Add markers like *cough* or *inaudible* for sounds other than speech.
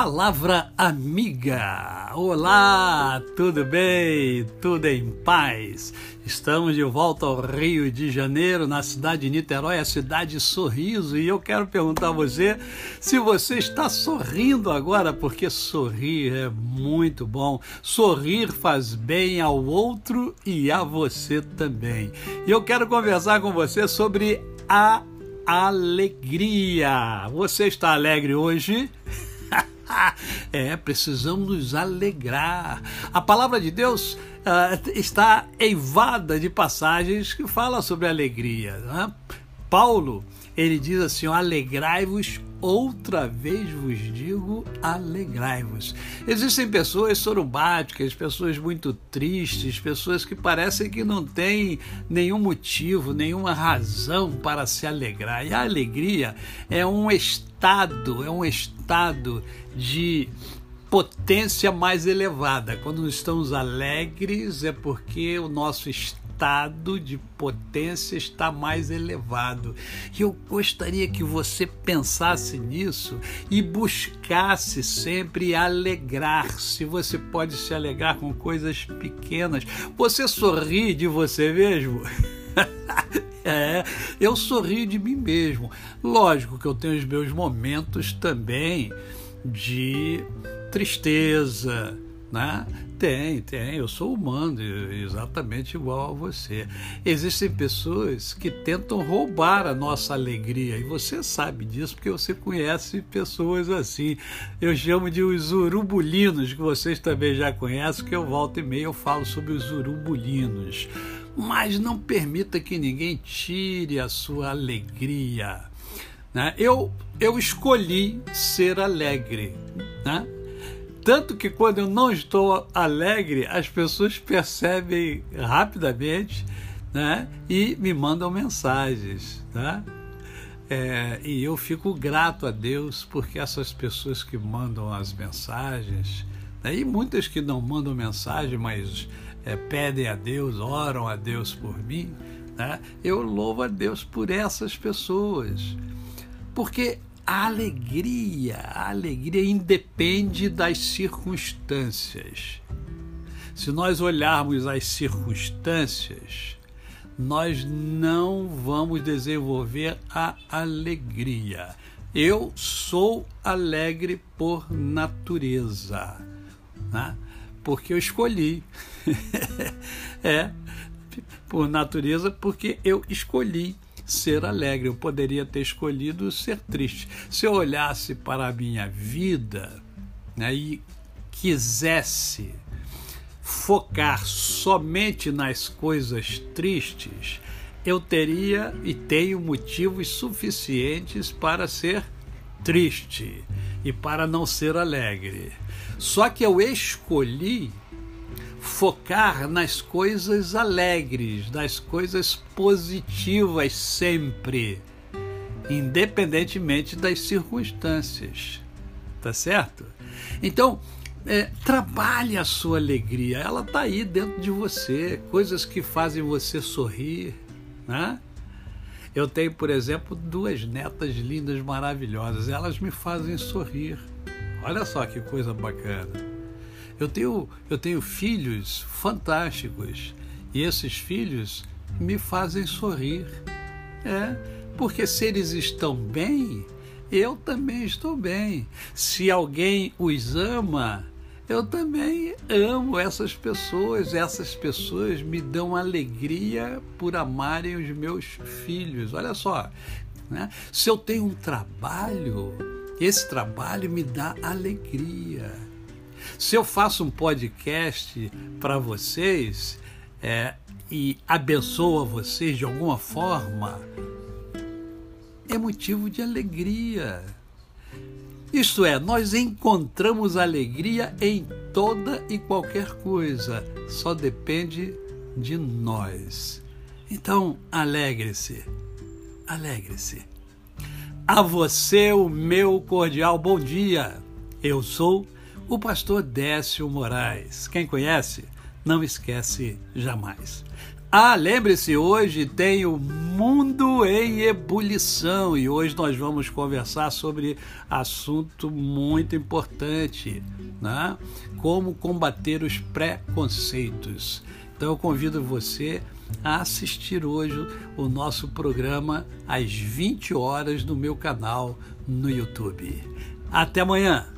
Palavra amiga. Olá, tudo bem? Tudo em paz? Estamos de volta ao Rio de Janeiro, na cidade de Niterói, a cidade sorriso, e eu quero perguntar a você se você está sorrindo agora, porque sorrir é muito bom. Sorrir faz bem ao outro e a você também. E eu quero conversar com você sobre a alegria. Você está alegre hoje? *laughs* é, precisamos nos alegrar. A palavra de Deus uh, está eivada de passagens que falam sobre alegria. Né? Paulo, ele diz assim: alegrai-vos outra vez vos digo, alegrai-vos. Existem pessoas sorumbáticas, pessoas muito tristes, pessoas que parecem que não têm nenhum motivo, nenhuma razão para se alegrar. E a alegria é um estado, é um estado de potência mais elevada. Quando estamos alegres é porque o nosso estado estado de potência está mais elevado. E eu gostaria que você pensasse nisso e buscasse sempre alegrar-se. Você pode se alegrar com coisas pequenas. Você sorri de você mesmo? *laughs* é, eu sorrio de mim mesmo. Lógico que eu tenho os meus momentos também de tristeza, né? Tem, tem. Eu sou humano, exatamente igual a você. Existem pessoas que tentam roubar a nossa alegria e você sabe disso porque você conhece pessoas assim. Eu chamo de os urubulinos, que vocês também já conhecem, que eu volto e meio eu falo sobre os urubulinos. Mas não permita que ninguém tire a sua alegria. Né? Eu, eu escolhi ser alegre. Né? Tanto que quando eu não estou alegre, as pessoas percebem rapidamente né? e me mandam mensagens. Tá? É, e eu fico grato a Deus porque essas pessoas que mandam as mensagens, né? e muitas que não mandam mensagem, mas é, pedem a Deus, oram a Deus por mim, né? eu louvo a Deus por essas pessoas. Porque alegria, a alegria independe das circunstâncias. Se nós olharmos as circunstâncias, nós não vamos desenvolver a alegria. Eu sou alegre por natureza, né? porque eu escolhi. *laughs* é, por natureza, porque eu escolhi ser alegre. Eu poderia ter escolhido ser triste. Se eu olhasse para a minha vida né, e quisesse focar somente nas coisas tristes, eu teria e tenho motivos suficientes para ser triste e para não ser alegre. Só que eu escolhi focar nas coisas alegres, nas coisas positivas sempre, independentemente das circunstâncias. Tá certo? Então, é, trabalhe a sua alegria, ela está aí dentro de você, coisas que fazem você sorrir, né? Eu tenho, por exemplo, duas netas lindas, maravilhosas, elas me fazem sorrir. Olha só que coisa bacana. Eu tenho, eu tenho filhos fantásticos e esses filhos me fazem sorrir. É, porque se eles estão bem, eu também estou bem. Se alguém os ama, eu também amo essas pessoas. Essas pessoas me dão alegria por amarem os meus filhos. Olha só, né? se eu tenho um trabalho, esse trabalho me dá alegria. Se eu faço um podcast para vocês é, e abençoa vocês de alguma forma, é motivo de alegria. Isto é, nós encontramos alegria em toda e qualquer coisa, só depende de nós. Então, alegre-se, alegre-se. A você o meu cordial bom dia. Eu sou o pastor Décio Moraes. Quem conhece, não esquece jamais. Ah, lembre-se, hoje tenho mundo em ebulição e hoje nós vamos conversar sobre assunto muito importante, né? Como combater os preconceitos. Então eu convido você a assistir hoje o nosso programa às 20 horas no meu canal no YouTube. Até amanhã!